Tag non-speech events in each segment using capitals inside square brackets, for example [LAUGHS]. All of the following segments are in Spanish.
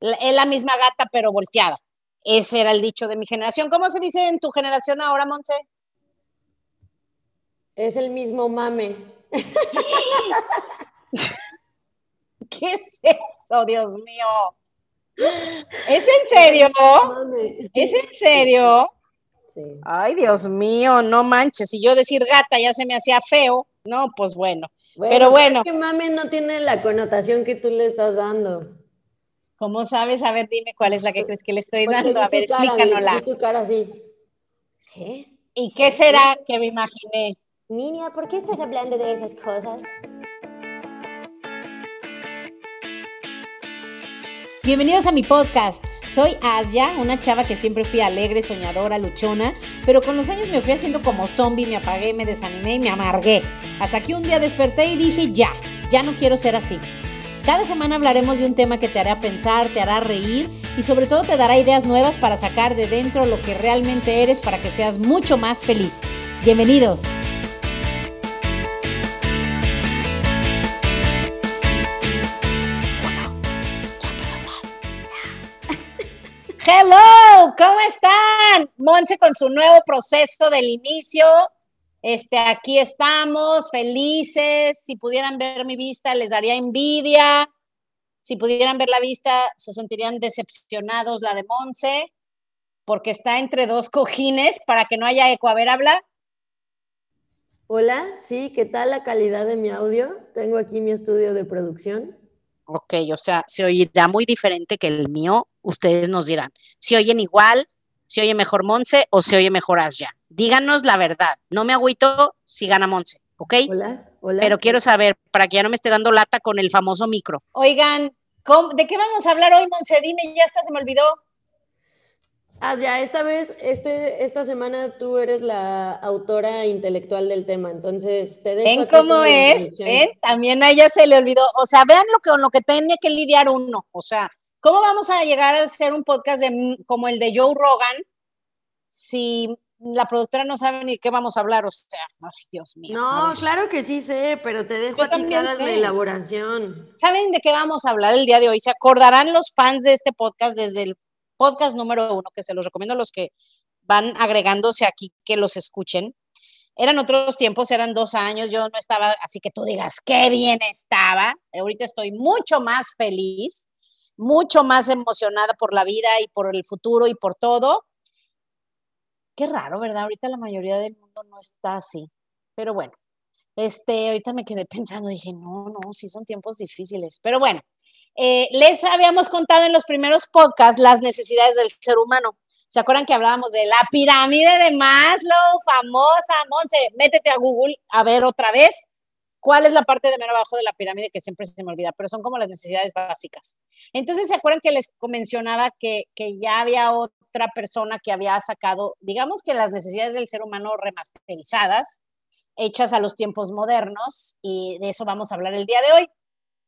es la misma gata pero volteada. Ese era el dicho de mi generación. ¿Cómo se dice en tu generación ahora, Monse? Es el mismo mame. [LAUGHS] ¿Qué es eso, Dios mío? ¿Es en serio? ¿Es en serio? Sí. Ay, Dios mío, no manches. Si yo decir gata ya se me hacía feo, no, pues bueno. pero bueno. Es que mame no tiene la connotación que tú le estás dando. ¿Cómo sabes? A ver, dime cuál es la que crees que le estoy dando. A ver, explícanosla. tu cara así. ¿Qué? ¿Y qué será que me imaginé? Niña, ¿por qué estás hablando de esas cosas? Bienvenidos a mi podcast. Soy Asia, una chava que siempre fui alegre, soñadora, luchona, pero con los años me fui haciendo como zombie, me apagué, me desanimé y me amargué. Hasta que un día desperté y dije, ya, ya no quiero ser así. Cada semana hablaremos de un tema que te hará pensar, te hará reír y sobre todo te dará ideas nuevas para sacar de dentro lo que realmente eres para que seas mucho más feliz. Bienvenidos. Hello, ¿cómo están? Monse con su nuevo proceso del inicio. Este, aquí estamos, felices. Si pudieran ver mi vista, les daría envidia. Si pudieran ver la vista, se sentirían decepcionados la de Monse, porque está entre dos cojines para que no haya eco. A ver, habla. Hola, sí, ¿qué tal la calidad de mi audio? Tengo aquí mi estudio de producción. Ok, o sea, se oirá muy diferente que el mío, ustedes nos dirán. Si oyen igual, si oye mejor Monse o se oye mejor Asya. Díganos la verdad. No me agüito si gana Monse, ¿ok? Hola, hola. Pero quiero saber, para que ya no me esté dando lata con el famoso micro. Oigan, ¿de qué vamos a hablar hoy, Monse? Dime, ya hasta se me olvidó. Ah, ya, esta vez, este, esta semana tú eres la autora intelectual del tema, entonces te dejo. ¿Ven cómo es? ¿Ven? También a ella se le olvidó. O sea, vean lo que, con lo que tiene que lidiar uno. O sea, ¿cómo vamos a llegar a hacer un podcast de, como el de Joe Rogan si la productora no sabe ni qué vamos a hablar? O sea, Dios mío. No, claro que sí sé, pero te dejo a ti de elaboración. ¿Saben de qué vamos a hablar el día de hoy? ¿Se acordarán los fans de este podcast desde el podcast número uno, que se los recomiendo a los que van agregándose aquí que los escuchen. Eran otros tiempos, eran dos años, yo no estaba, así que tú digas, qué bien estaba. Ahorita estoy mucho más feliz, mucho más emocionada por la vida y por el futuro y por todo. Qué raro, ¿verdad? Ahorita la mayoría del mundo no está así. Pero bueno, este, ahorita me quedé pensando, dije, no, no, sí son tiempos difíciles. Pero bueno, eh, les habíamos contado en los primeros podcasts las necesidades del ser humano. ¿Se acuerdan que hablábamos de la pirámide de Maslow, famosa? Monse, métete a Google a ver otra vez cuál es la parte de mero abajo de la pirámide que siempre se me olvida, pero son como las necesidades básicas. Entonces, ¿se acuerdan que les mencionaba que, que ya había otra persona que había sacado, digamos que las necesidades del ser humano remasterizadas, hechas a los tiempos modernos, y de eso vamos a hablar el día de hoy?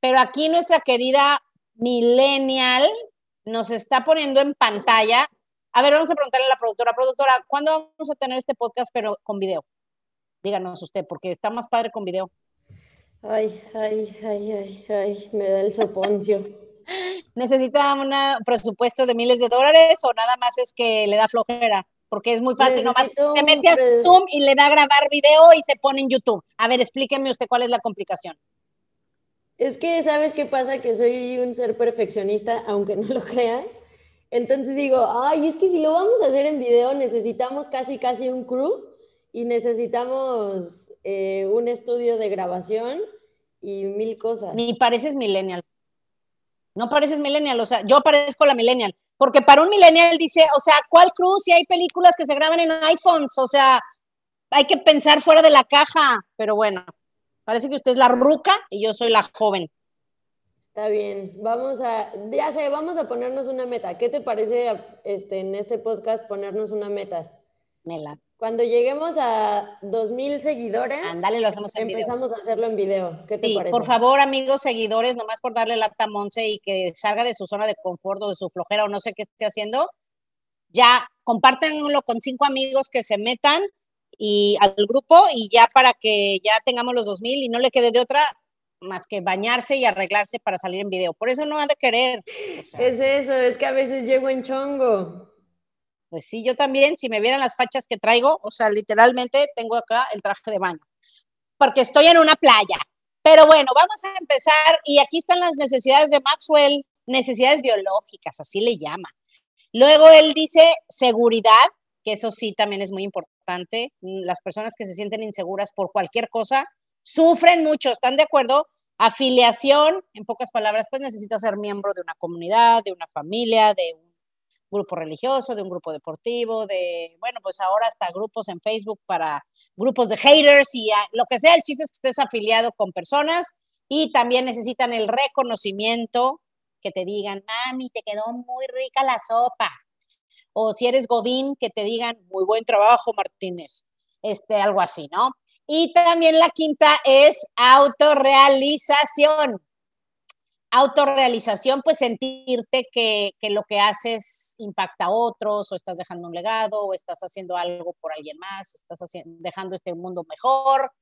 pero aquí nuestra querida millennial nos está poniendo en pantalla. A ver, vamos a preguntarle a la productora, productora, ¿cuándo vamos a tener este podcast pero con video? Díganos usted, porque está más padre con video. Ay, ay, ay, ay, ay, me da el soponcio. [LAUGHS] ¿Necesita un presupuesto de miles de dólares o nada más es que le da flojera? Porque es muy fácil, nomás se mete a Zoom y le da a grabar video y se pone en YouTube. A ver, explíqueme usted cuál es la complicación. Es que, ¿sabes qué pasa? Que soy un ser perfeccionista, aunque no lo creas. Entonces digo, ay, es que si lo vamos a hacer en video necesitamos casi, casi un crew y necesitamos eh, un estudio de grabación y mil cosas. Ni pareces millennial. No pareces millennial, o sea, yo parezco la millennial. Porque para un millennial dice, o sea, ¿cuál crew si hay películas que se graban en iPhones? O sea, hay que pensar fuera de la caja. Pero bueno, Parece que usted es la ruca y yo soy la joven. Está bien, vamos a, ya sé, vamos a ponernos una meta. ¿Qué te parece este, en este podcast ponernos una meta? Cuando lleguemos a 2.000 seguidores, Ándale, lo hacemos en empezamos a hacerlo en video. ¿Qué te sí, parece? Por favor, amigos seguidores, nomás por darle la Monse y que salga de su zona de confort o de su flojera o no sé qué esté haciendo, ya compártenlo con cinco amigos que se metan y al grupo y ya para que ya tengamos los 2000 y no le quede de otra, más que bañarse y arreglarse para salir en video. Por eso no ha de querer. es eso, es que a veces llego en chongo. Pues sí, yo también, si me vieran las fachas que traigo, o sea, literalmente tengo acá el traje de baño, porque estoy en una playa. Pero bueno, vamos a empezar y aquí están las necesidades de Maxwell, necesidades biológicas, así le llama. Luego él dice seguridad, que eso sí también es muy importante. Las personas que se sienten inseguras por cualquier cosa sufren mucho, ¿están de acuerdo? Afiliación, en pocas palabras, pues necesita ser miembro de una comunidad, de una familia, de un grupo religioso, de un grupo deportivo, de, bueno, pues ahora hasta grupos en Facebook para grupos de haters y lo que sea, el chiste es que estés afiliado con personas y también necesitan el reconocimiento, que te digan, mami, te quedó muy rica la sopa. O si eres Godín, que te digan, muy buen trabajo, Martínez. Este, algo así, ¿no? Y también la quinta es autorrealización. Autorrealización, pues sentirte que, que, lo que haces impacta a otros, o estás dejando un legado, o estás haciendo algo por alguien más, o estás haciendo, dejando este mundo mejor,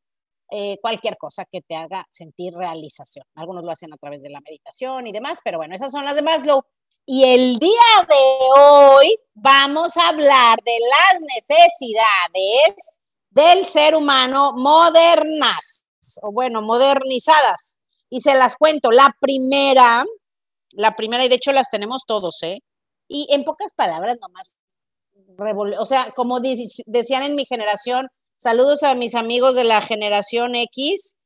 eh, cualquier cosa que te haga sentir realización. Algunos lo hacen a través de la meditación y demás, pero bueno, esas son las de. Y el día de hoy vamos a hablar de las necesidades del ser humano modernas, o bueno, modernizadas. Y se las cuento. La primera, la primera, y de hecho las tenemos todos, ¿eh? Y en pocas palabras, nomás, o sea, como decían en mi generación, saludos a mis amigos de la generación X,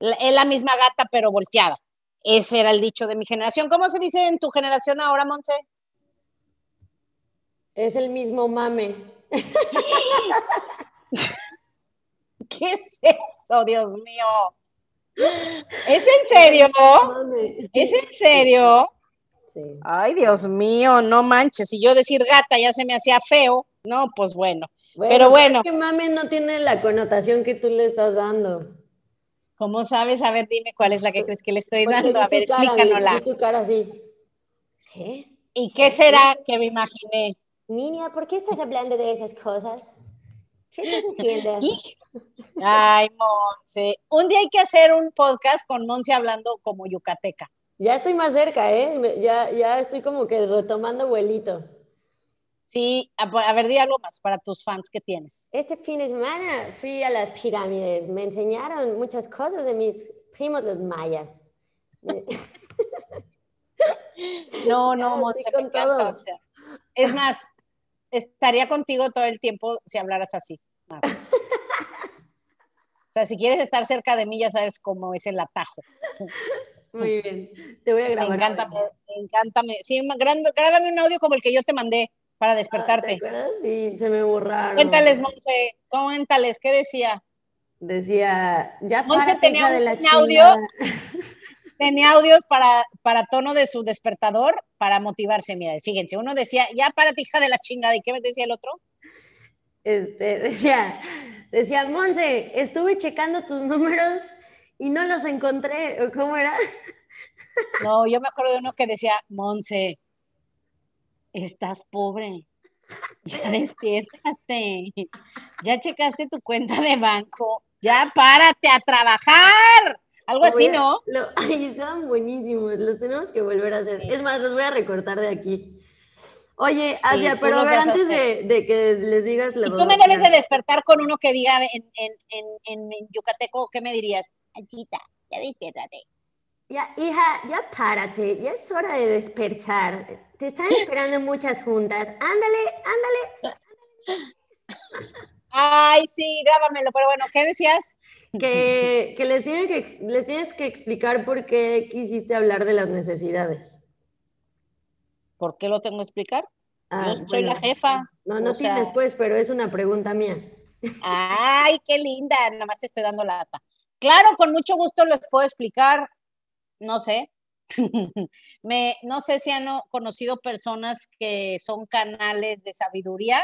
es la misma gata pero volteada. Ese era el dicho de mi generación. ¿Cómo se dice en tu generación ahora, Monse? Es el mismo mame. [LAUGHS] ¿Qué es eso, Dios mío? ¿Es en serio? ¿Es en serio? Sí. Ay, Dios mío, no manches. Si yo decir gata ya se me hacía feo, no, pues bueno. pero bueno. Es que mame no tiene la connotación que tú le estás dando. ¿Cómo sabes? A ver, dime cuál es la que crees que le estoy dando. A ver, explícanosla. tu cara así. ¿Qué? ¿Y qué será que me imaginé? Niña, ¿por qué estás hablando de esas cosas? ¿Qué haciendo? [LAUGHS] Ay, Monse. Un día hay que hacer un podcast con Monse hablando como yucateca. Ya estoy más cerca, ¿eh? Ya, ya estoy como que retomando vuelito. Sí, a, ver, di algo más para tus fans que tienes. Este fin de semana fui a las pirámides. Me enseñaron muchas cosas de mis primos los mayas. [LAUGHS] no, no, Monse, me encanta, es más, estaría contigo todo el tiempo si hablaras así. O sea, si quieres estar cerca de mí, ya sabes cómo es el atajo. Muy bien, te voy a grabar. Me encanta, me encanta. Sí, grábame un audio como el que yo te mandé para despertarte. ¿Te acuerdas? Sí, se me borraron. Cuéntales, Monse, cuéntales, ¿qué decía? Decía, ya Monse tenía un, audio, tenía audios para, para tono de su despertador para motivarse. Mira, fíjense, uno decía, ya para hija de la chingada, ¿y qué me decía el otro? Este, decía, decía, Monse, estuve checando tus números y no los encontré, ¿cómo era? [LAUGHS] No, yo me acuerdo de uno que decía, Monse, estás pobre. Ya [LAUGHS] despiértate. Ya checaste tu cuenta de banco. Ya párate a trabajar. Algo así, ¿no? [LAUGHS] ay, estaban buenísimos. Los tenemos que volver a hacer. Es más, los voy a recortar de aquí. Oye, Asia, pero a ver, antes de, que les digas la Tú me debes de despertar con uno que diga en, en, en, en Yucateco, ¿qué me dirías? Ayita, ya despiértate. Ya, hija, ya párate, ya es hora de despertar. Te están [LAUGHS] esperando muchas juntas. Ándale, ándale. Ay, sí, grábamelo, pero bueno, ¿qué decías? Que, que, les, tienen que les tienes que explicar por qué quisiste hablar de las necesidades. ¿Por qué lo tengo que explicar? Ah, Yo soy la jefa. No, no tienes pues, pero es una pregunta mía. Ay, qué linda, nada más te estoy dando lata. Claro, con mucho gusto les puedo explicar no sé. [LAUGHS] Me, no sé si han conocido personas que son canales de sabiduría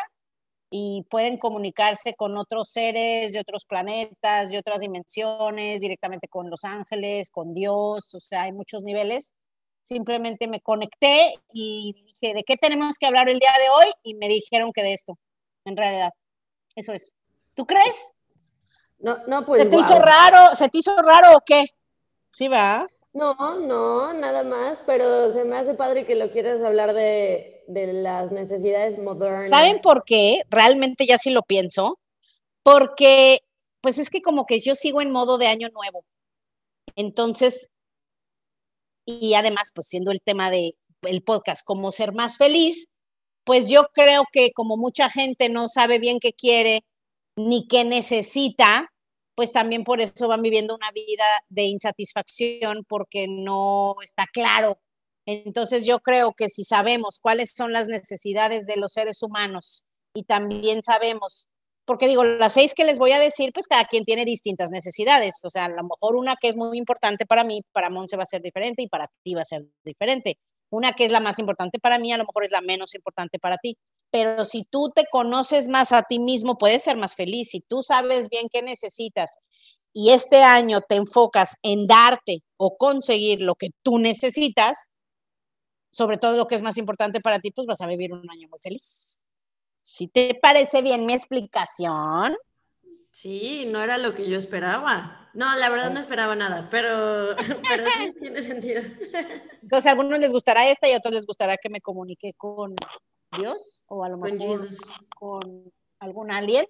y pueden comunicarse con otros seres de otros planetas, de otras dimensiones, directamente con los ángeles, con Dios, o sea, hay muchos niveles. Simplemente me conecté y dije, ¿de qué tenemos que hablar el día de hoy? Y me dijeron que de esto, en realidad. Eso es. ¿Tú crees? No, no, pues. ¿Se te hizo raro? ¿Se te hizo raro o qué? ¿Sí va? No, no, nada más, pero se me hace padre que lo quieras hablar de, de las necesidades modernas. ¿Saben por qué? Realmente ya sí lo pienso. Porque, pues es que como que yo sigo en modo de año nuevo. Entonces, y además, pues siendo el tema de el podcast, como ser más feliz, pues yo creo que como mucha gente no sabe bien qué quiere ni qué necesita, pues también por eso van viviendo una vida de insatisfacción porque no está claro. Entonces yo creo que si sabemos cuáles son las necesidades de los seres humanos y también sabemos, porque digo, las seis que les voy a decir, pues cada quien tiene distintas necesidades. O sea, a lo mejor una que es muy importante para mí, para Monse va a ser diferente y para ti va a ser diferente. Una que es la más importante para mí, a lo mejor es la menos importante para ti. Pero si tú te conoces más a ti mismo, puedes ser más feliz. Si tú sabes bien qué necesitas y este año te enfocas en darte o conseguir lo que tú necesitas, sobre todo lo que es más importante para ti, pues vas a vivir un año muy feliz. Si te parece bien mi explicación. Sí, no era lo que yo esperaba. No, la verdad no esperaba nada, pero, [LAUGHS] pero sí tiene sentido. [LAUGHS] Entonces, a algunos les gustará esta y a otros les gustará que me comunique con Dios o a lo mejor con, algún alien.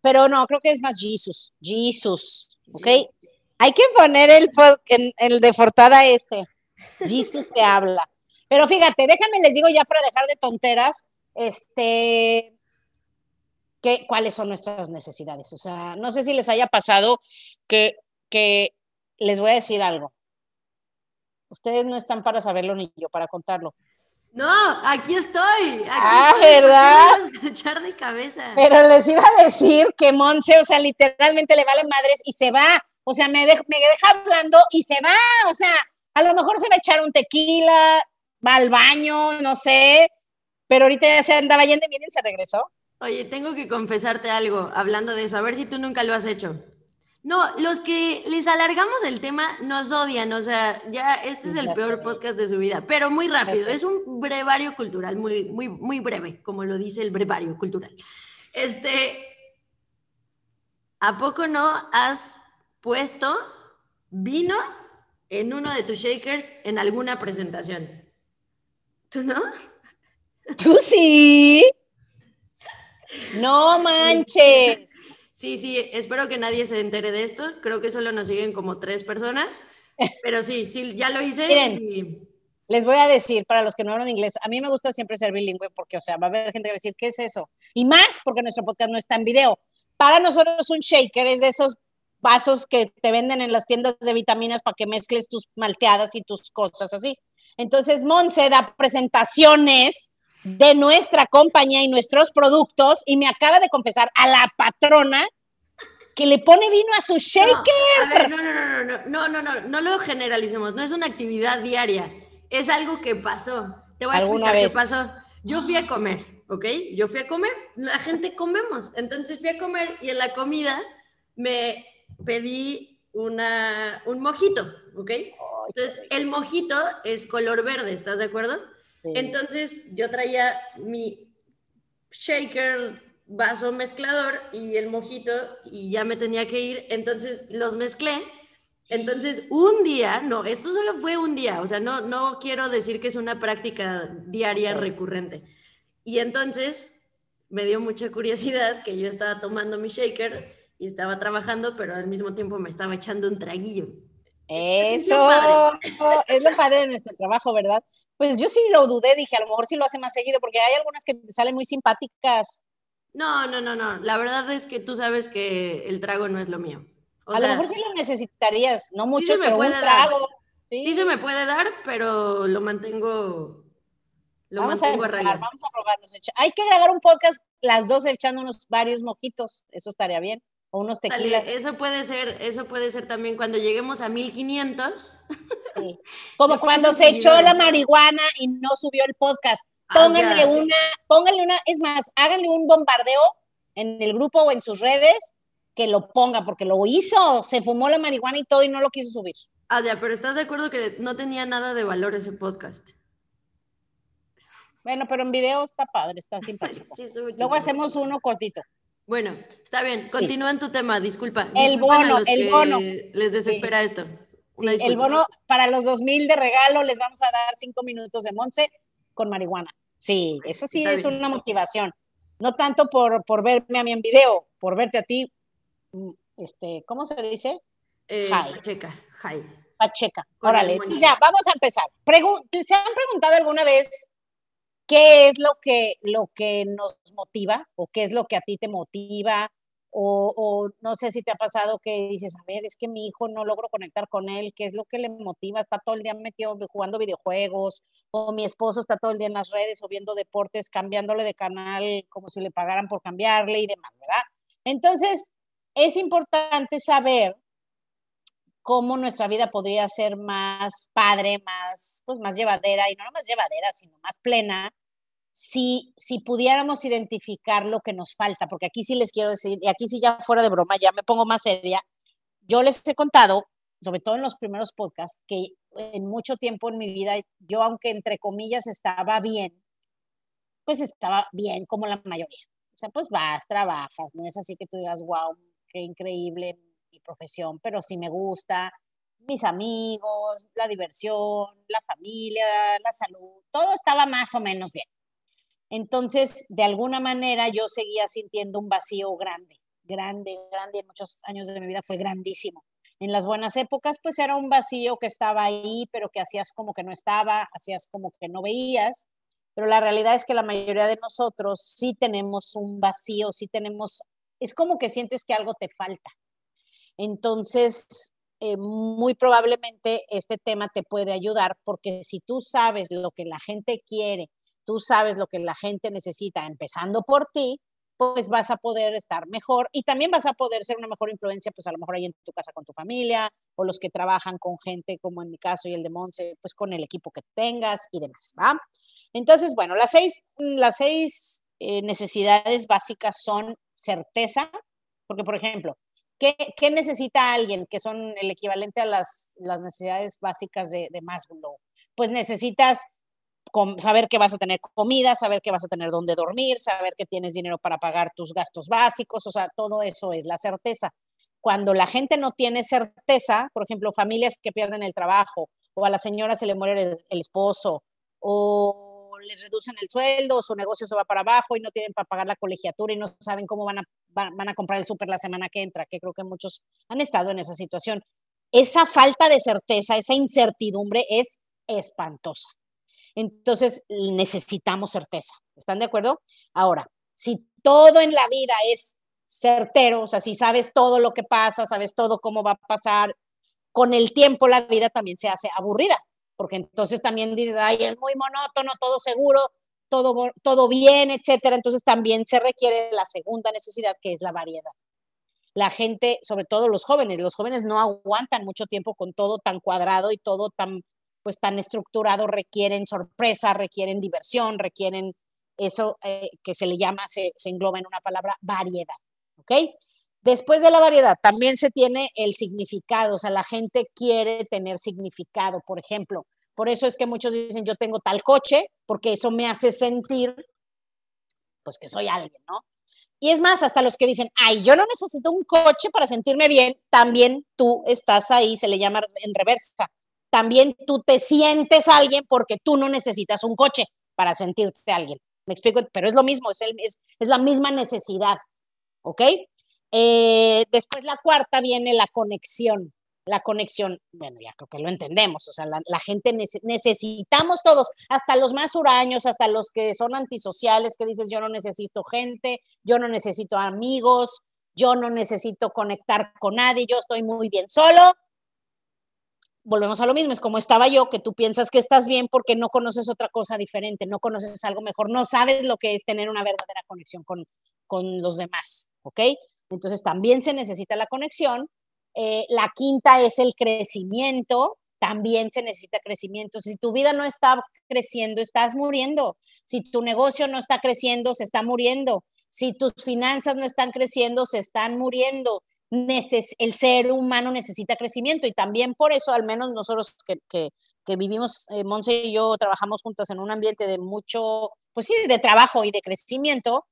Pero no, creo que es más Jesus. Jesus, ¿ok? Hay que poner el, en, el de Fortada este. Jesus te habla. Pero fíjate, déjame les digo ya para dejar de tonteras, este, cuáles son nuestras necesidades. O sea, no sé si les haya pasado que, que les voy a decir algo. Ustedes no están para saberlo ni yo para contarlo. No, aquí estoy. ah, ¿verdad? echar de cabeza. Pero les iba a decir que Monse, o sea, literalmente le vale madres y se va. O sea, me, deja, me deja hablando y se va. O sea, a lo mejor se va a echar un tequila, va al baño, no sé. Pero ahorita ya se andaba yendo y miren, se regresó. Oye, tengo que confesarte algo hablando de eso, a ver si tú nunca lo has hecho. No, los que les alargamos el tema nos odian, o sea, ya este es el peor podcast de su vida, pero muy rápido, es un brevario cultural, muy, muy, muy breve, como lo dice el brevario cultural. Este, ¿a poco no has puesto vino en uno de tus shakers en alguna presentación? ¿Tú no? ¿Tú sí? No manches. Sí, sí, espero que nadie se entere de esto. Creo que solo nos siguen como tres personas. Pero sí, sí, ya lo hice. Miren, Les voy a decir, para los que no hablan inglés, a mí me gusta siempre ser bilingüe porque, o sea, va a haber gente que va a decir, ¿qué es eso? Y más porque nuestro podcast no está en video. Para nosotros un shaker es de esos vasos que te venden en las tiendas de vitaminas para que mezcles tus malteadas y tus cosas así. Entonces, Monse da presentaciones de nuestra compañía y nuestros productos y me acaba de confesar a la patrona que le pone vino a su shaker. No, no, no, no, no, no, no, lo generalicemos, no es una actividad diaria, es algo que pasó. Te voy a explicar vez? qué pasó. Yo fui a comer, ¿ok? Yo fui a comer, la gente comemos, entonces fui a comer y en la comida me pedí una, un mojito, ¿ok? Entonces, el mojito es color verde, ¿estás de acuerdo? Entonces yo traía mi shaker, vaso mezclador y el mojito y ya me tenía que ir. Entonces los mezclé. Entonces un día, no, esto solo fue un día, o sea, no, no quiero decir que es una práctica diaria recurrente. Y entonces me dio mucha curiosidad que yo estaba tomando mi shaker y estaba trabajando, pero al mismo tiempo me estaba echando un traguillo. Eso es lo padre de nuestro trabajo, ¿verdad? Pues yo sí lo dudé, dije, a lo mejor sí lo hace más seguido, porque hay algunas que te salen muy simpáticas. No, no, no, no. La verdad es que tú sabes que el trago no es lo mío. a lo mejor sí lo necesitarías, no mucho, pero un trago. ¿sí? se me puede dar, pero lo mantengo, lo vamos mantengo a, probar, Vamos a probarnos. Hay que grabar un podcast las dos echándonos varios mojitos, eso estaría bien o unos tequilas. eso puede ser, eso puede ser también cuando lleguemos a 1500. Como [LAUGHS] cuando se echó la marihuana y no subió el podcast. Ah, pónganle una, pónganle una, es más, háganle un bombardeo en el grupo o en sus redes que lo ponga, porque lo hizo, se fumó la marihuana y todo y no lo quiso subir. Ah, ya, pero ¿estás de acuerdo que no tenía nada de valor ese podcast? Bueno, pero en video está padre, está [LAUGHS] simpático. Luego hacemos uno cortito. Bueno, está bien. Continúa en tu tema, disculpa. El bono, el bono. Les desespera esto. el bono para los 2000 de regalo les vamos a dar cinco minutos de Monse con marihuana. Sí, eso sí es una motivación. No tanto por, por verme a mí en video, por verte a ti, mm, este, ¿cómo se dice? Eh, Pacheca, Pacheca, órale. Ya, vamos a empezar. ¿Se han preguntado alguna vez qué es lo que, lo que nos motiva o qué es lo que a ti te motiva? O, no sé si te ha pasado que dices, a ver, es que mi hijo no logro conectar con él, ¿qué es lo que le motiva? Está todo el día metido jugando videojuegos, o mi esposo está todo el día en las redes o viendo deportes, cambiándole de canal como si le pagaran por cambiarle y demás, ¿verdad? Entonces, es importante saber cómo nuestra vida podría ser más padre, más, pues más llevadera, y no más llevadera, sino más plena, si, si pudiéramos identificar lo que nos falta, porque aquí sí les quiero decir, y aquí sí ya fuera de broma, ya me pongo más seria, yo les he contado, sobre todo en los primeros podcasts, que en mucho tiempo en mi vida, yo aunque entre comillas estaba bien, pues estaba bien como la mayoría. O sea, pues vas, trabajas, no es así que tú digas, wow, qué increíble mi profesión, pero sí me gusta, mis amigos, la diversión, la familia, la salud, todo estaba más o menos bien. Entonces, de alguna manera yo seguía sintiendo un vacío grande, grande, grande, en muchos años de mi vida fue grandísimo. En las buenas épocas, pues era un vacío que estaba ahí, pero que hacías como que no estaba, hacías como que no veías, pero la realidad es que la mayoría de nosotros sí tenemos un vacío, sí tenemos, es como que sientes que algo te falta. Entonces, eh, muy probablemente este tema te puede ayudar porque si tú sabes lo que la gente quiere, tú sabes lo que la gente necesita, empezando por ti, pues vas a poder estar mejor y también vas a poder ser una mejor influencia, pues a lo mejor ahí en tu casa con tu familia o los que trabajan con gente como en mi caso y el de Monse, pues con el equipo que tengas y demás, ¿va? Entonces, bueno, las seis, las seis eh, necesidades básicas son certeza, porque por ejemplo, ¿qué, ¿qué, necesita alguien que son el equivalente a las, las necesidades básicas de, de Maslow? Pues necesitas saber que vas a tener comida, saber que vas a tener dónde dormir, saber que tienes dinero para pagar tus gastos básicos, o sea, todo eso es la certeza. Cuando la gente no tiene certeza, por ejemplo, familias que pierden el trabajo, o a la señora se le muere el, esposo, o les reducen el sueldo, o su negocio se va para abajo y no tienen para pagar la colegiatura y no saben cómo van a, van a comprar el súper la semana que entra, que creo que muchos han estado en esa situación. Esa falta de certeza, esa incertidumbre es espantosa. Entonces necesitamos certeza. ¿Están de acuerdo? Ahora, si todo en la vida es certero, o sea, si sabes todo lo que pasa, sabes todo cómo va a pasar, con el tiempo la vida también se hace aburrida, porque entonces también dices, ay, es muy monótono, todo seguro, todo, todo bien, etcétera. Entonces también se requiere la segunda necesidad, que es la variedad. La gente, sobre todo los jóvenes, los jóvenes no aguantan mucho tiempo con todo tan cuadrado y todo tan pues tan estructurado requieren sorpresa, requieren diversión, requieren eso eh, que se le llama, se, engloba en una palabra, variedad. ¿Ok? Después de la variedad, también se tiene el significado, o sea, la gente quiere tener significado, por ejemplo. Por eso es que muchos dicen, yo tengo tal coche, porque eso me hace sentir, pues que soy alguien, ¿no? Y es más, hasta los que dicen, ay, yo no necesito un coche para sentirme bien, también tú estás ahí, se le llama en reversa también tú te sientes alguien porque tú no necesitas un coche para sentirte alguien. Me explico, pero es lo mismo, es, es, la misma necesidad, ¿ok? Eh, después la cuarta viene la conexión. La conexión, bueno, ya creo que lo entendemos, o sea, la, gente necesitamos todos, hasta los más huraños, hasta los que son antisociales, que dices, yo no necesito gente, yo no necesito amigos, yo no necesito conectar con nadie, yo estoy muy bien solo, volvemos a lo mismo, es como estaba yo, que tú piensas que estás bien porque no conoces otra cosa diferente, no conoces algo mejor, no sabes lo que es tener una verdadera conexión con, con los demás, ¿ok? Entonces también se necesita la conexión. Eh, la quinta es el crecimiento, también se necesita crecimiento. Si tu vida no está creciendo, estás muriendo. Si tu negocio no está creciendo, se está muriendo. Si tus finanzas no están creciendo, se están muriendo el ser humano necesita crecimiento y también por eso, al menos nosotros que, vivimos, eh, Monse y yo trabajamos juntas en un ambiente de mucho, pues sí, de trabajo y de crecimiento,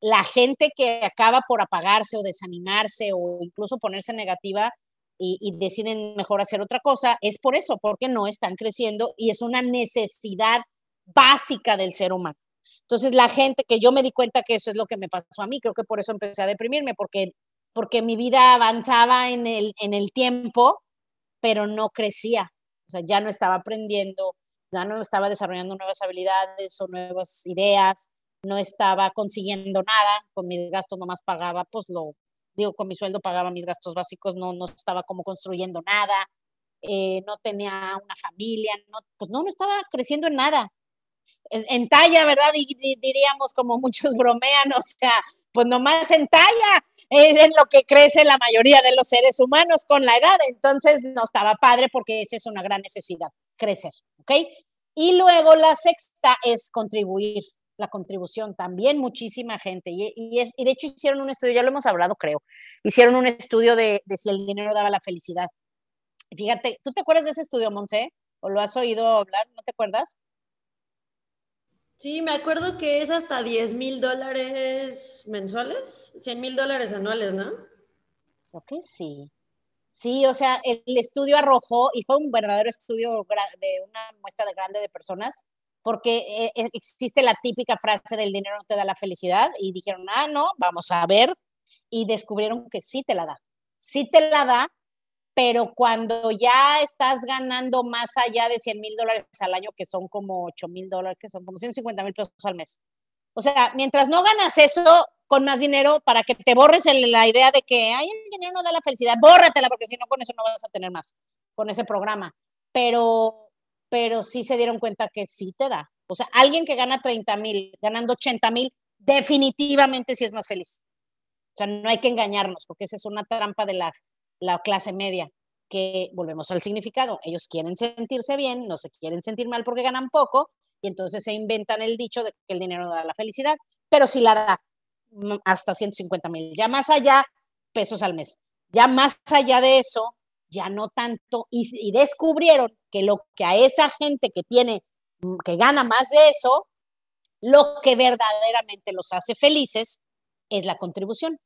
la gente que acaba por apagarse o desanimarse o incluso ponerse negativa, y, deciden mejor hacer otra cosa, es por eso, porque no están creciendo y es una necesidad básica del ser humano. Entonces, la gente que yo me di cuenta que eso es lo que me pasó a mí, creo que por eso empecé a deprimirme, porque, porque mi vida avanzaba en el, en el tiempo, pero no crecía. O sea, ya no estaba aprendiendo, ya no estaba desarrollando nuevas habilidades o nuevas ideas, no estaba consiguiendo nada, con mis gastos nomás pagaba, pues lo, digo, con mi sueldo pagaba mis gastos básicos, no, no estaba como construyendo nada, eh, no tenía una familia, no, pues no, no estaba creciendo en nada. En, talla, ¿verdad? Y, diríamos como muchos [LAUGHS] bromean, o sea, pues nomás en talla es en lo que crece la mayoría de los seres humanos con la edad, entonces no estaba padre porque esa es una gran necesidad, crecer, ¿ok? Y luego la sexta es contribuir, la contribución, también muchísima gente. Y, es, y de hecho hicieron un estudio, ya lo hemos hablado, creo, hicieron un estudio de, de si el dinero daba la felicidad. Fíjate, ¿tú te acuerdas de ese estudio, Monse? ¿O lo has oído hablar? ¿No te acuerdas? Sí, me acuerdo que es hasta 10 mil dólares mensuales, 100 mil dólares anuales, ¿no? Creo que sí. Sí, o sea, el, estudio arrojó, y fue un verdadero estudio de una muestra de grande de personas, porque eh, eh, existe la típica frase del dinero no te da la felicidad, y dijeron, ah, no, vamos a ver, y descubrieron que sí te la da. Sí te la da, pero cuando ya estás ganando más allá de 100 mil dólares al año, que son como 8 mil dólares, que son como 150 mil pesos al mes. O sea, mientras no ganas eso, con más dinero para que te borres la idea de que, ay, el dinero no da la felicidad, bórratela porque si no con eso no vas a tener más, con ese programa. Pero, pero sí se dieron cuenta que sí te da. O sea, alguien que gana 30 mil, ganando 80 mil, definitivamente sí es más feliz. O sea, no hay que engañarnos porque esa es una trampa de la, la clase media, que volvemos al significado. Ellos quieren sentirse bien, no se quieren sentir mal porque ganan poco y entonces se inventan el dicho de que el dinero da la felicidad, pero sí la da hasta 150 mil, ya más allá, pesos al mes. Ya más allá de eso, ya no tanto, y, descubrieron que lo que a esa gente que tiene, mm, que gana más de eso, lo que verdaderamente los hace felices es la contribución.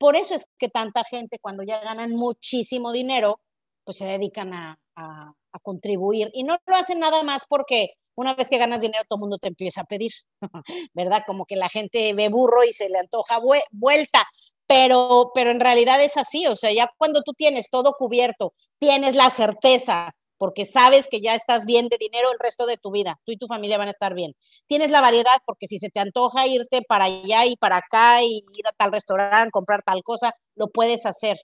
Por eso es que tanta gente cuando ya ganan muchísimo dinero, pues se dedican a, a, contribuir y no lo hacen nada más porque una vez que ganas dinero, todo el mundo te empieza a pedir, [LAUGHS] ¿verdad? Como que la gente ve burro y se le antoja vuelta, pero, pero en realidad es así, o sea, ya cuando tú tienes todo cubierto, tienes la certeza, porque sabes que ya estás bien de dinero el resto de tu vida, tú y tu familia van a estar bien. Tienes la variedad, porque si se te antoja irte para allá y para acá y ir a tal restaurante, comprar tal cosa, lo puedes hacer.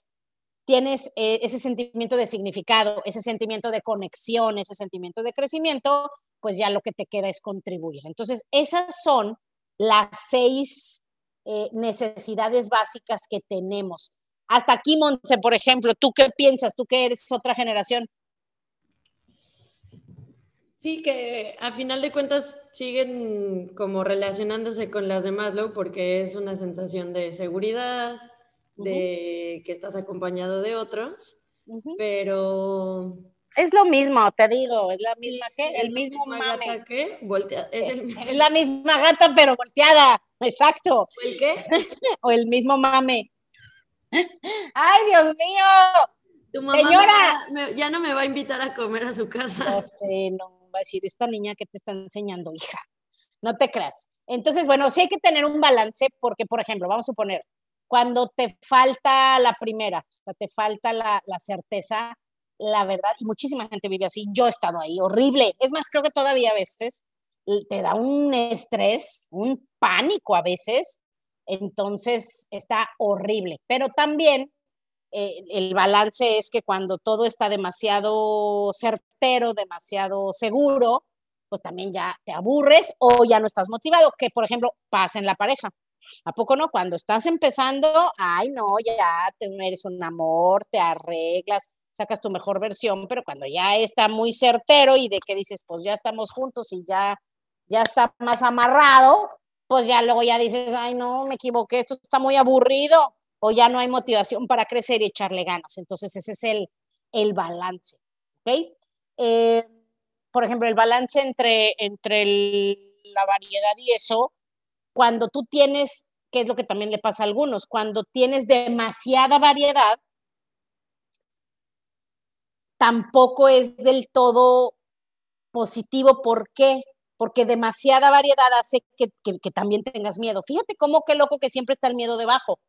Tienes eh, ese sentimiento de significado, ese sentimiento de conexión, ese sentimiento de crecimiento, pues ya lo que te queda es contribuir. Entonces, esas son las seis eh, necesidades básicas que tenemos. Hasta aquí, Monse, por ejemplo, ¿tú qué piensas? ¿Tú que eres otra generación? Sí, que a final de cuentas siguen como relacionándose con las demás, ¿no? Porque es una sensación de seguridad, de que estás acompañado de otros, pero es lo mismo, te digo, es la misma que, el mismo mame. es, la misma gata, pero volteada, exacto. ¿O el qué? [LAUGHS] o el mismo mame. [LAUGHS] ¡Ay, Dios mío! Tu mamá Señora. ya no me va a invitar a comer a su casa. No sé, no va decir, esta niña que te está enseñando, hija. No te creas. Entonces, bueno, sí hay que tener un balance porque, por ejemplo, vamos a suponer, cuando te falta la primera, te falta la, la certeza, la verdad, y muchísima gente vive así, yo he estado ahí, horrible. Es más, creo que todavía a veces te da un estrés, un pánico a veces, entonces está horrible. Pero también eh, el balance es que cuando todo está demasiado certero, demasiado seguro, pues también ya te aburres o ya no estás motivado, que por ejemplo pasa en la pareja. ¿A poco no? Cuando estás empezando, ay no, ya te, eres un amor, te arreglas, sacas tu mejor versión, pero cuando ya está muy certero y de que dices, pues ya estamos juntos y ya, ya está más amarrado, pues ya luego ya dices, ay, no, me equivoqué, esto está muy aburrido, o ya no hay motivación para crecer y echarle ganas. Entonces ese es el, el balance, ¿ok? Eh, por ejemplo, el balance entre, entre la variedad y eso, cuando tú tienes, que es lo que también le pasa a algunos, cuando tienes demasiada variedad, tampoco es del todo positivo. ¿Por qué? Porque demasiada variedad hace que, también tengas miedo. Fíjate cómo qué loco que siempre está el miedo debajo.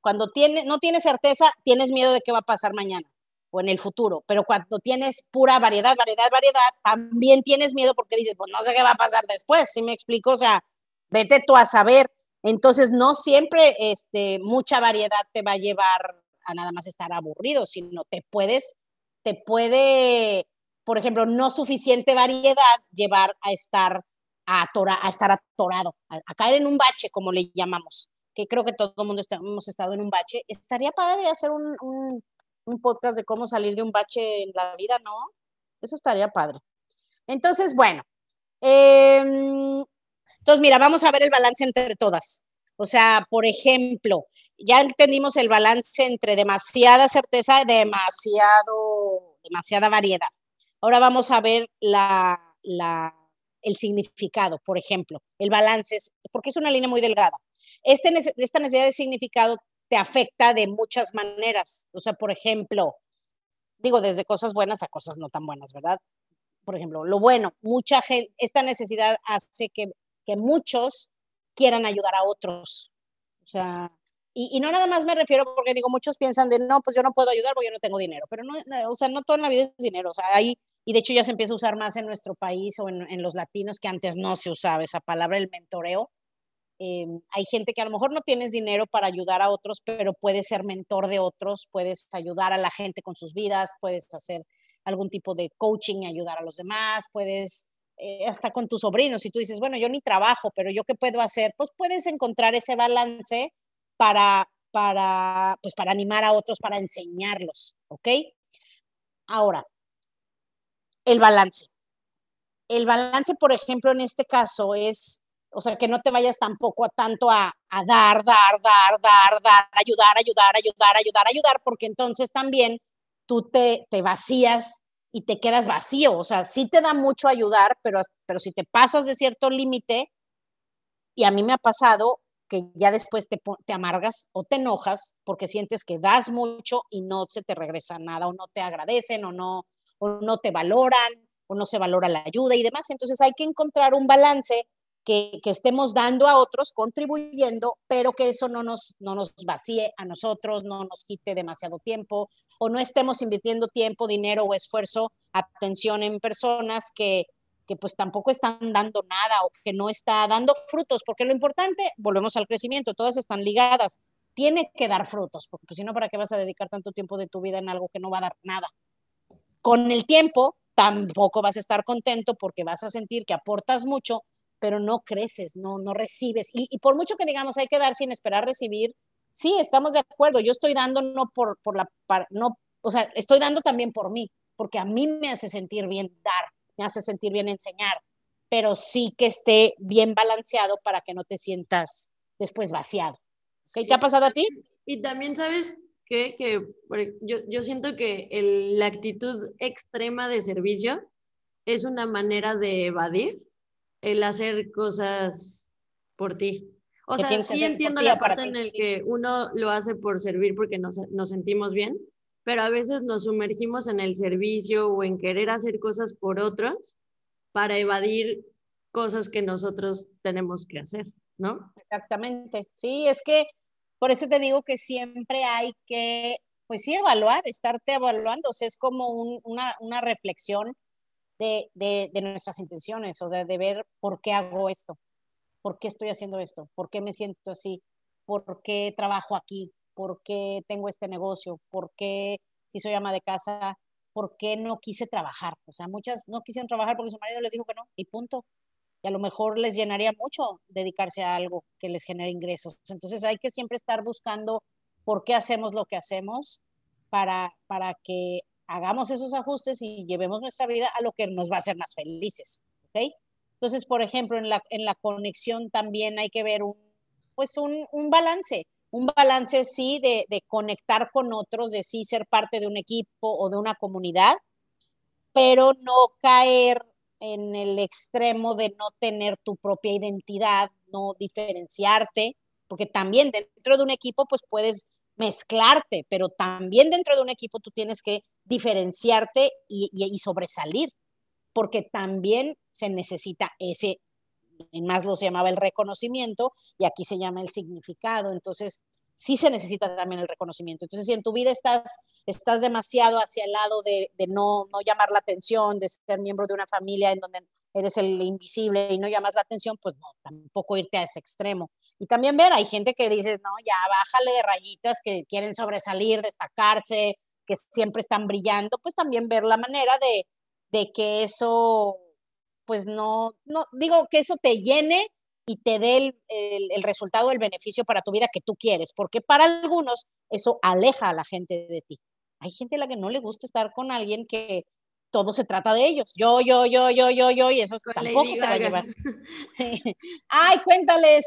Cuando tiene, no tienes certeza, tienes miedo de qué va a pasar mañana o en el futuro, pero cuando tienes pura variedad, variedad, variedad, también tienes miedo porque dices, pues no sé qué va a pasar después, ¿sí me explico? O sea, vete tú a saber. Entonces, no siempre este, mucha variedad te va a llevar a nada más estar aburrido, sino te puedes, te puede, por ejemplo, no suficiente variedad llevar a estar, a, a estar atorado, a, caer en un bache, como le llamamos, que creo que todo el mundo hemos estado en un bache. Estaría padre hacer un, un, podcast de cómo salir de un bache en la vida, ¿no? Eso estaría padre. Entonces, bueno, em, entonces mira, vamos a ver el balance entre todas. O sea, por ejemplo, ya entendimos el balance entre demasiada certeza y demasiado, demasiada variedad. Ahora vamos a ver la, la, el significado, por ejemplo, el balance, es, porque es una línea muy delgada. Este, esta necesidad de significado te afecta de muchas maneras. O sea, por ejemplo, digo, desde cosas buenas a cosas no tan buenas, ¿verdad? Por ejemplo, lo bueno, mucha gente, esta necesidad hace que, que muchos quieran ayudar a otros. O sea, y, no nada más me refiero porque digo, muchos piensan de, no, pues yo no puedo ayudar porque yo no tengo dinero, pero no, o sea, no todo en la vida es dinero, o sea, hay, y de hecho ya se empieza a usar más en nuestro país o en, en los latinos que antes no se usaba esa palabra, el mentoreo, Em, hay gente que a lo mejor no tienes dinero para ayudar a otros, pero puedes ser mentor de otros, puedes ayudar a la gente con sus vidas, puedes hacer algún tipo de coaching y ayudar a los demás, puedes eh, hasta con tus sobrinos, si tú dices, bueno, yo ni trabajo, pero yo qué puedo hacer, pues puedes encontrar ese balance para, para, pues para animar a otros, para enseñarlos, ¿ok? Ahora, el balance. El balance, por ejemplo, en este caso es o sea, que no te vayas tampoco a tanto a, dar, dar, dar, dar, dar, ayudar, ayudar, ayudar, ayudar, ayudar, porque entonces también tú te, te vacías y te quedas vacío. O sea, sí te da mucho ayudar, pero, pero si te pasas de cierto límite, y a mí me ha pasado que ya después te, te amargas o te enojas porque sientes que das mucho y no se te regresa nada, o no te agradecen, o no, o no te valoran, o no se valora la ayuda y demás. Entonces hay que encontrar un balance que, estemos dando a otros, contribuyendo, pero que eso no nos, no nos vacíe a nosotros, no nos quite demasiado tiempo o no estemos invirtiendo tiempo, dinero o esfuerzo, atención en personas que, que pues tampoco están dando nada o que no está dando frutos, porque lo importante, volvemos al crecimiento, todas están ligadas, tiene que dar frutos, porque pues, si no, ¿para qué vas a dedicar tanto tiempo de tu vida en algo que no va a dar nada? Con el tiempo tampoco vas a estar contento porque vas a sentir que aportas mucho, pero no creces, no, no recibes. Y, por mucho que digamos hay que dar sin esperar recibir, sí, estamos de acuerdo, yo estoy dando no por, por la, no, o sea, estoy dando también por mí, porque a mí me hace sentir bien dar, me hace sentir bien enseñar, pero sí que esté bien balanceado para que no te sientas después vaciado. ¿Qué ¿Te ha pasado a ti? Y también sabes que, que yo, yo siento que la actitud extrema de servicio es una manera de evadir el hacer cosas por ti. O sea, sí entiendo la parte en la que uno lo hace por servir porque nos, nos sentimos bien, pero a veces nos sumergimos en el servicio o en querer hacer cosas por otros para evadir cosas que nosotros tenemos que hacer, ¿no? Exactamente. Sí, es que por eso te digo que siempre hay que, pues sí, evaluar, estarte evaluando, o sea, es como una, una reflexión de, nuestras intenciones o de, ver por qué hago esto, por qué estoy haciendo esto, por qué me siento así, por qué trabajo aquí, por qué tengo este negocio, por qué si soy ama de casa, por qué no quise trabajar. O sea, muchas no quisieron trabajar porque su marido les dijo que no y punto. Y a lo mejor les llenaría mucho dedicarse a algo que les genere ingresos. Entonces hay que siempre estar buscando por qué hacemos lo que hacemos para, para que hagamos esos ajustes y llevemos nuestra vida a lo que nos va a hacer más felices. ¿ok? Entonces, por ejemplo, en la, en la conexión también hay que ver un, pues un, un balance, un balance sí de, de, conectar con otros, de sí ser parte de un equipo o de una comunidad, pero no caer en el extremo de no tener tu propia identidad, no diferenciarte, porque también dentro de un equipo pues puedes mezclarte, pero también dentro de un equipo tú tienes que diferenciarte y, sobresalir, porque también se necesita ese, en más lo se llamaba el reconocimiento y aquí se llama el significado. Entonces, sí se necesita también el reconocimiento. Entonces, si en tu vida estás, estás demasiado hacia el lado de, de no, no llamar la atención, de ser miembro de una familia en donde eres el invisible y no llamas la atención, pues no, tampoco irte a ese extremo. Y también ver, hay gente que dice, no, ya bájale de rayitas, que quieren sobresalir, destacarse, que siempre están brillando, pues también ver la manera de, de que eso, pues no, no, digo que eso te llene y te dé el, el, el, resultado, el beneficio para tu vida que tú quieres, porque para algunos eso aleja a la gente de ti. Hay gente a la que no le gusta estar con alguien que todo se trata de ellos. Yo, yo, yo, yo, yo, yo, y eso es tampoco te va a llevar. [LAUGHS] Ay, cuéntales.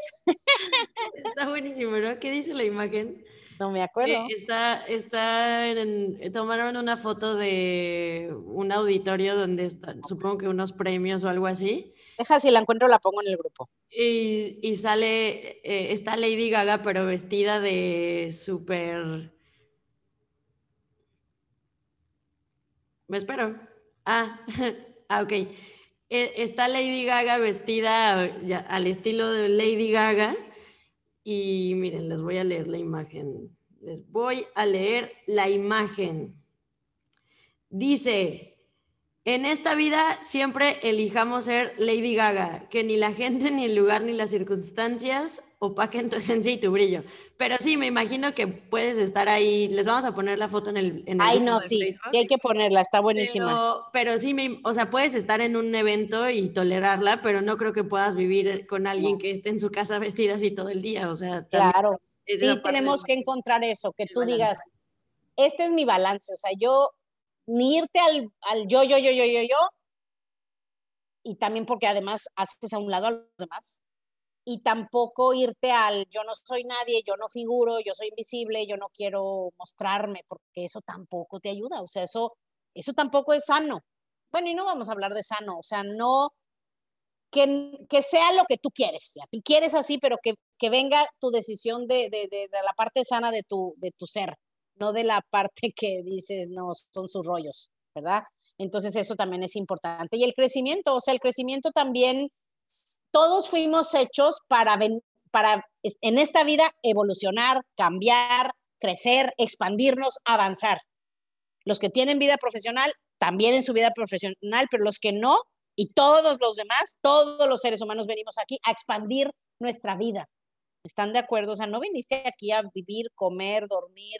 Está buenísimo, ¿no? ¿Qué dice la imagen? No me acuerdo. está, está en, tomaron una foto de un auditorio donde están, supongo que unos premios o algo así. Deja, si la encuentro, la pongo en el grupo. Y, y sale, eh, está Lady Gaga, pero vestida de súper... Me espero. Ah, [LAUGHS] ah, ok. E, está Lady Gaga vestida al estilo de Lady Gaga. Y miren, les voy a leer la imagen. Les voy a leer la imagen. Dice, en esta vida siempre elijamos ser Lady Gaga, que ni la gente, ni el lugar, ni las circunstancias opaquen tu esencia y tu brillo. Pero sí, me imagino que puedes estar ahí. Les vamos a poner la foto en el. En Ay, no, sí, sí hay que ponerla, está buenísima. Pero, sí, me, o sea, puedes estar en un evento y tolerarla, pero no creo que puedas vivir con alguien que esté en su casa vestida así todo el día. O sea, claro. Sí, tenemos que encontrar eso, que tú digas, este es mi balance. O sea, yo ni irte al, al yo, yo, yo, yo, yo, yo, y también porque además haces a un lado a los demás, y tampoco irte al yo no soy nadie, yo no figuro, yo soy invisible, yo no quiero mostrarme, porque eso tampoco te ayuda, o sea, eso, eso tampoco es sano. Bueno, y no vamos a hablar de sano, o sea, no, que, que sea lo que tú quieres, ya, tú quieres así, pero que, que venga tu decisión de, de, de, la parte sana de tu, de tu ser, no de la parte [LAUGHS] que dices, no, son sus rollos, ¿verdad? Entonces eso también es importante. Y el crecimiento, o sea, el crecimiento también todos fuimos hechos para, para en esta vida evolucionar, cambiar, crecer, expandirnos, avanzar. Los que tienen vida profesional, también en su vida profesional, pero los que no, y todos los demás, todos los seres humanos venimos aquí a expandir nuestra vida. ¿Están de acuerdo? O sea, no viniste aquí a vivir, comer, dormir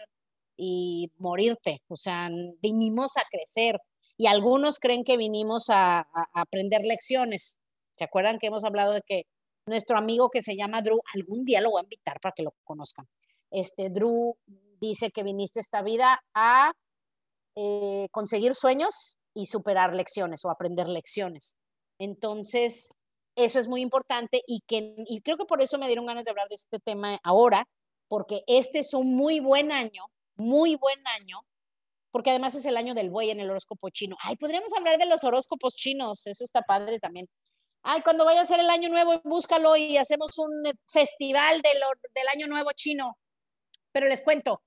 y morirte. O sea, vinimos a crecer. Y algunos creen que vinimos a, aprender lecciones. ¿Se acuerdan que hemos hablado de que nuestro amigo que se llama Drew, algún día lo voy a invitar para que lo conozcan? Este, Drew dice que viniste esta vida a eh, conseguir sueños y superar lecciones o aprender lecciones. Entonces, eso es muy importante y, que, y creo que por eso me dieron ganas de hablar de este tema ahora, porque este es un muy buen año, muy buen año, porque además es el año del buey en el horóscopo chino. Ay, podríamos hablar de los horóscopos chinos, eso está padre también ay, cuando vaya a ser el año nuevo, búscalo y hacemos un eh, festival del, del año nuevo chino. Pero les cuento,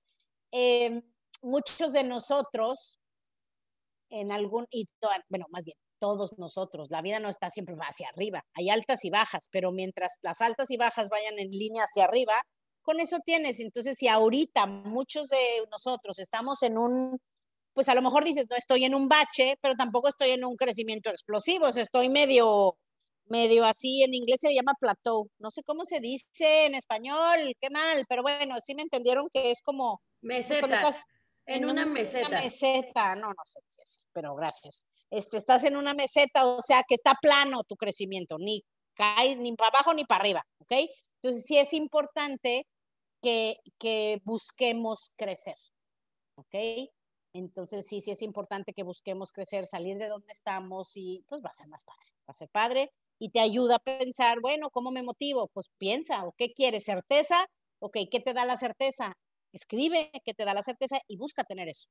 eh, muchos de nosotros, en algún, y bueno, más bien, todos nosotros, la vida no está siempre hacia arriba, hay altas y bajas, pero mientras las altas y bajas vayan en línea hacia arriba, con eso tienes. Entonces, si ahorita muchos de nosotros estamos en un, pues a lo mejor dices, no estoy en un bache, pero tampoco estoy en un crecimiento explosivo, estoy medio medio así, en inglés se llama plateau, no sé cómo se dice en español, qué mal, pero bueno, sí me entendieron que es como... Meseta, en, una meseta. Una meseta, no, no sé si es, pero gracias. Este, estás en una meseta, o sea que está plano tu crecimiento, ni caes ni para abajo ni para arriba, ¿ok? Entonces sí es importante que, que busquemos crecer, ¿ok? Entonces sí, sí es importante que busquemos crecer, salir de donde estamos y pues va a ser más padre, va a ser padre y te ayuda a pensar, bueno, ¿cómo me motivo? Pues piensa, ¿o qué quieres? ¿Certeza? Ok, ¿qué te da la certeza? Escribe qué te da la certeza y busca tener eso.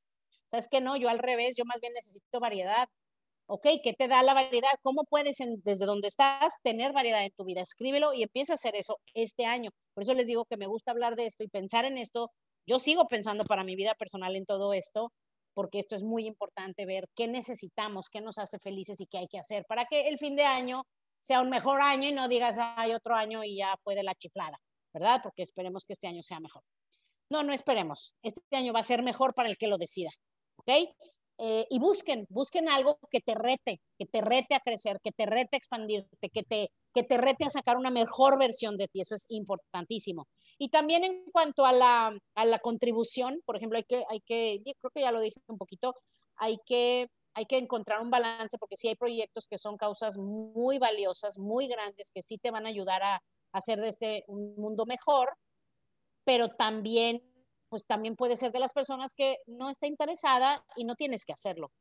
¿Sabes que no? Yo al revés, yo más bien necesito variedad. Ok, ¿qué te da la variedad? ¿Cómo puedes desde donde estás tener variedad en tu vida? Escríbelo y empieza a hacer eso este año. Por eso les digo que me gusta hablar de esto y pensar en esto, Yo sigo pensando para mi vida personal en todo esto, porque esto es muy importante ver qué necesitamos, qué nos hace felices y qué hay que hacer para que el fin de año sea un mejor año y no digas, hay otro año y ya fue de la chiflada, ¿verdad? Porque esperemos que este año sea mejor. No, no esperemos. Este año va a ser mejor para el que lo decida, ¿ok? Eh, y busquen, busquen algo que te rete, que te rete a crecer, que te rete a expandirte, que te, que te rete a sacar una mejor versión de ti. Eso es importantísimo. Y también en cuanto a la, a la contribución, por ejemplo, hay que, hay que, creo que ya lo dije un poquito, hay que, hay que encontrar un balance porque sí hay proyectos que son causas muy valiosas, muy grandes, que sí te van a ayudar a, a hacer de este un mundo mejor, pero también pues también puede ser de las personas que no está interesada y no tienes que hacerlo.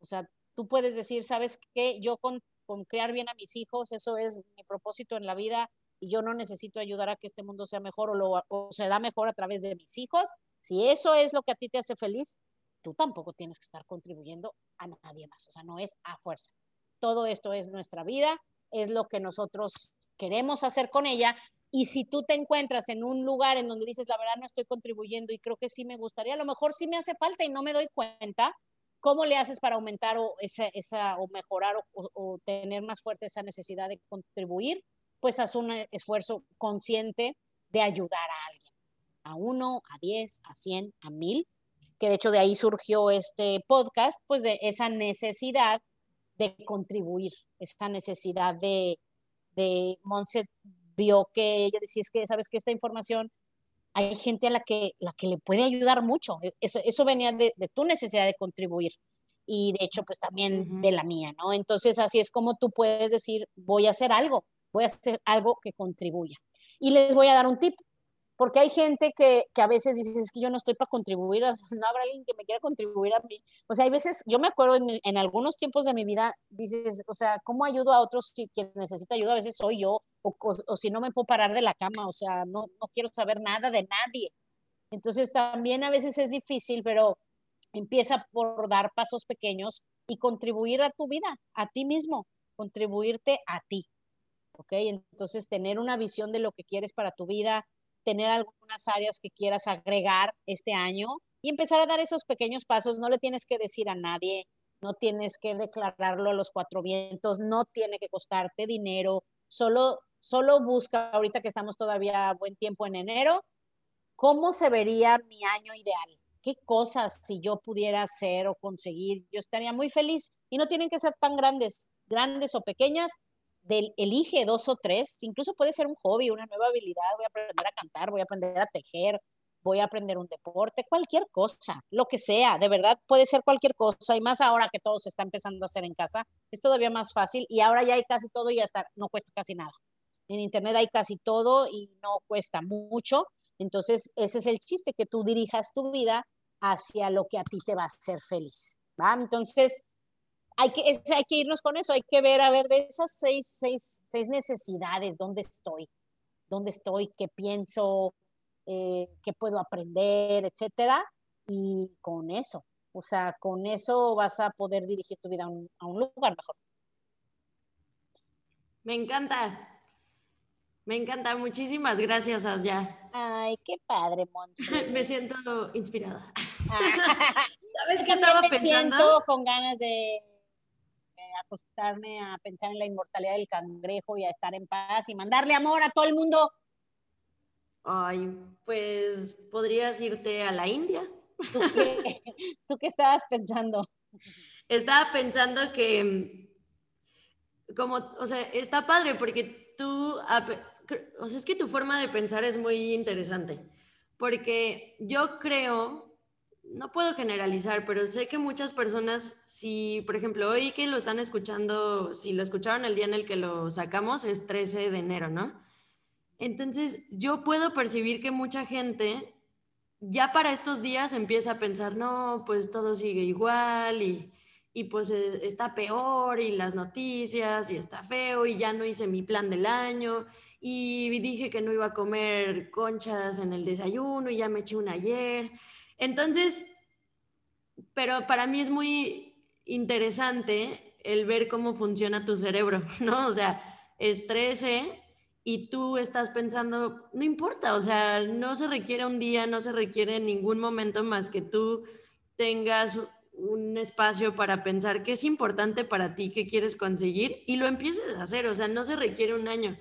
O sea, tú puedes decir, sabes que yo con, con criar bien a mis hijos, eso es mi propósito en la vida y yo no necesito ayudar a que este mundo sea mejor o, lo, o se da mejor a través de mis hijos. Si eso es lo que a ti te hace feliz, tú tampoco tienes que estar contribuyendo a nadie más. O sea, no es a fuerza. Todo esto es nuestra vida, es lo que nosotros queremos hacer con ella y si tú te encuentras en un lugar en donde dices, la verdad no estoy contribuyendo y creo que sí me gustaría, a lo mejor sí me hace falta y no me doy cuenta, ¿cómo le haces para aumentar o, esa, esa, o mejorar o, o, tener más fuerte esa necesidad de contribuir? Pues haz un esfuerzo consciente de ayudar a alguien, a uno, a diez, a cien, a mil, que de hecho de ahí surgió este podcast, pues de esa necesidad de contribuir, esa necesidad de, de vio que ella decía, es que, sabes que esta información hay gente a la que, la que le puede ayudar mucho. E, eso, eso venía de, de, tu necesidad de contribuir y de hecho pues también uh -huh. de la mía, ¿no? Entonces así es como tú puedes decir, voy a hacer algo, voy a hacer algo que contribuya. Y les voy a dar un tip, porque hay gente que, que a veces dice, es que yo no estoy para contribuir, [LAUGHS] no habrá alguien que me quiera contribuir a mí. O sea, hay veces, yo me acuerdo en, en algunos tiempos de mi vida, dices, o sea, ¿cómo ayudo a otros si quien necesita ayuda? A veces soy yo, o, o, o, si no me puedo parar de la cama, o sea, no, no quiero saber nada de nadie. Entonces también a veces es difícil, pero empieza por dar pasos pequeños y contribuir a tu vida, a ti mismo, contribuirte a ti. ¿Ok? Entonces tener una visión de lo que quieres para tu vida, tener algunas áreas que quieras agregar este año y empezar a dar esos pequeños pasos. No le tienes que decir a nadie, no tienes que declararlo a los cuatro vientos, no tiene que costarte dinero, solo, solo busca, ahorita que estamos todavía a buen tiempo en enero, cómo se vería mi año ideal. ¿Qué cosas si yo pudiera hacer o conseguir? Yo estaría muy feliz y no tienen que ser tan grandes, grandes o pequeñas, del, elige dos o tres, incluso puede ser un hobby, una nueva habilidad, voy a aprender a cantar, voy a aprender a tejer, voy a aprender un deporte, cualquier cosa, lo que sea, de verdad puede ser cualquier cosa y más ahora que todo se está empezando a hacer en casa, es todavía más fácil y ahora ya hay casi todo y hasta no cuesta casi nada. En internet hay casi todo y no cuesta mucho, entonces ese es el chiste, que tú dirijas tu vida hacia lo que a ti te va a hacer feliz. Entonces, hay que, es, hay que irnos con eso, hay que ver, a ver, de esas seis, seis, seis necesidades, ¿dónde estoy? ¿Dónde estoy? ¿Qué pienso? Eh, ¿Qué puedo aprender? Etcétera. Y con eso, o sea, con eso vas a poder dirigir tu vida a un, a un lugar mejor. Me encanta. Me encanta. Muchísimas gracias, Asya. Ay, qué padre, Monse. [LAUGHS] me siento inspirada. [LAUGHS] ¿Sabes qué estaba me pensando? Siento con ganas de acostarme a pensar en la inmortalidad del cangrejo y a estar en paz y mandarle amor a todo el mundo. Ay, pues podrías irte a la India. ¿Tú qué, [LAUGHS] ¿Tú qué estabas pensando? Estaba pensando que, como, o sea, está padre porque tú, o sea, es que tu forma de pensar es muy interesante. Porque yo creo no puedo generalizar, pero sé que muchas personas, si, por ejemplo, hoy que lo están escuchando, si lo escucharon el día en el que lo sacamos, es 13 de enero, ¿no? Entonces, yo puedo percibir que mucha gente ya para estos días empieza a pensar, no, pues todo sigue igual y, y pues está peor y las noticias y está feo y ya no hice mi plan del año y dije que no iba a comer conchas en el desayuno y ya me eché una ayer. Entonces, pero para mí es muy interesante el ver cómo funciona tu cerebro, [LAUGHS] ¿no? O sea, es 13 y tú estás pensando, no importa, o sea, no se requiere un día, no se requiere ningún momento más que tú tengas un espacio para pensar qué es importante para ti, qué quieres conseguir y lo empieces a hacer, o sea, no se requiere un año.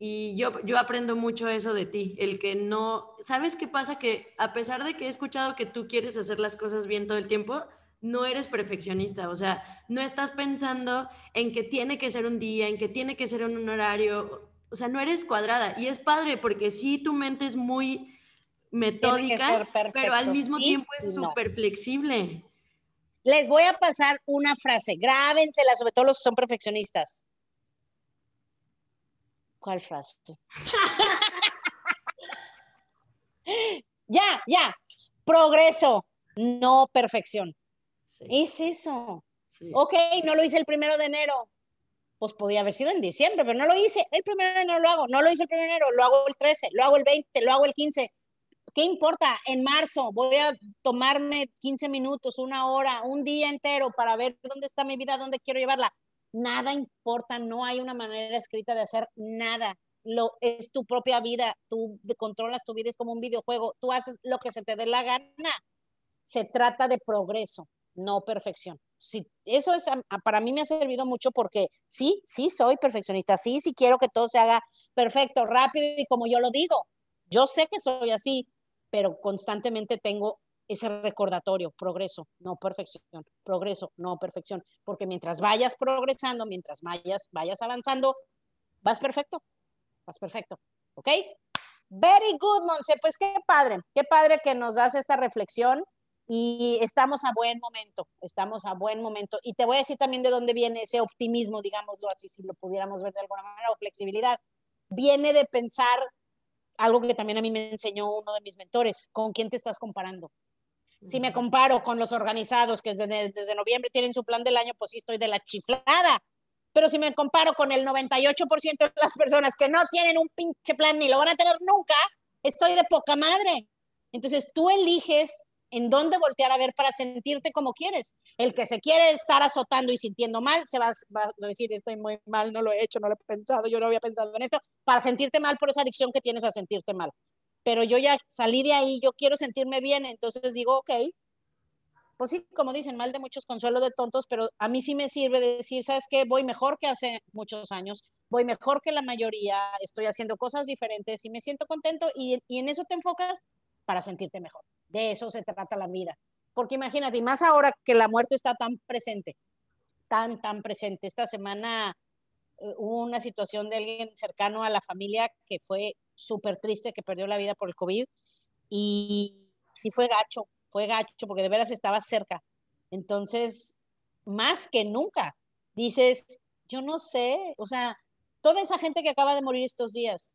Y yo, yo aprendo mucho eso de ti, el que no, ¿sabes qué pasa? Que a pesar de que he escuchado que tú quieres hacer las cosas bien todo el tiempo, no eres perfeccionista, o sea, no estás pensando en que tiene que ser un día, en que tiene que ser un horario, o sea, no eres cuadrada. Y es padre porque sí, tu mente es muy metódica, pero al mismo tiempo es súper flexible. Les voy a pasar una frase, grábensela, sobre todo los que son perfeccionistas. ¿Cuál frase? [LAUGHS] ya, ya. Progreso, no perfección. Es eso. Ok, no lo hice el primero de enero. Pues podía haber sido en diciembre, pero no lo hice. El primero de enero lo hago. No lo hice el primero de enero, lo hago el 13, lo hago el 20, lo hago el 15. ¿Qué importa? En marzo voy a tomarme 15 minutos, una hora, un día entero para ver dónde está mi vida, dónde quiero llevarla. Nada importa, no hay una manera escrita de hacer nada. Lo, es tu propia vida, tú controlas tu vida, es como un videojuego, tú haces lo que se te dé la gana. Se trata de progreso, no perfección. Sí, eso es, para mí me ha servido mucho porque sí, sí soy perfeccionista, sí, sí quiero que todo se haga perfecto, rápido y como yo lo digo. Yo sé que soy así, pero constantemente tengo ese recordatorio, progreso, no perfección, progreso, no perfección, porque mientras vayas progresando, mientras vayas, vayas avanzando, vas perfecto, vas perfecto, ¿ok? Very good, Monse, pues qué padre, qué padre que nos das esta reflexión y estamos a buen momento, estamos a buen momento. Y te voy a decir también de dónde viene ese optimismo, digámoslo así, si lo pudiéramos ver de alguna manera, o flexibilidad. Viene de pensar algo que también a mí me enseñó uno de mis mentores, ¿con quién te estás comparando? Si me comparo con los organizados que desde, desde noviembre tienen su plan del año, pues sí estoy de la chiflada. Pero si me comparo con el 98% de las personas que no tienen un pinche plan ni lo van a tener nunca, estoy de poca madre. Entonces tú eliges en dónde voltear a ver para sentirte como quieres. El que se quiere estar azotando y sintiendo mal, se va, a decir, estoy muy mal, no lo he hecho, no lo he pensado, yo no había pensado en esto, para sentirte mal por esa adicción que tienes a sentirte mal. Pero yo ya salí de ahí, yo quiero sentirme bien, entonces digo, ok, pues sí, como dicen, mal de muchos consuelo de tontos, pero a mí sí me sirve decir, ¿sabes qué? Voy mejor que hace muchos años, voy mejor que la mayoría, estoy haciendo cosas diferentes y me siento contento y, en eso te enfocas para sentirte mejor. De eso se trata la vida. Porque imagínate, y más ahora que la muerte está tan presente, tan, tan presente. Esta semana eh, hubo una situación de alguien cercano a la familia que fue súper triste, que perdió la vida por el COVID. Y sí fue gacho, fue gacho, porque de veras estaba cerca. Entonces, más que nunca, dices, yo no sé, o sea, toda esa gente que acaba de morir estos días,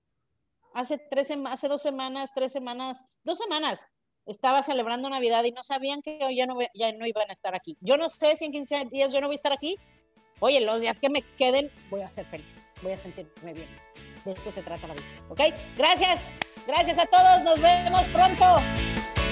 hace, tres, hace dos semanas, tres semanas, dos semanas, estaba celebrando Navidad y no sabían que hoy ya no, ya no iban a estar aquí. Yo no sé si en 15 días yo no voy a estar aquí. Oye, los días que me queden voy a ser feliz, voy a sentirme bien. De eso se trata la vida, ¿ok? Gracias, gracias a todos, nos vemos pronto.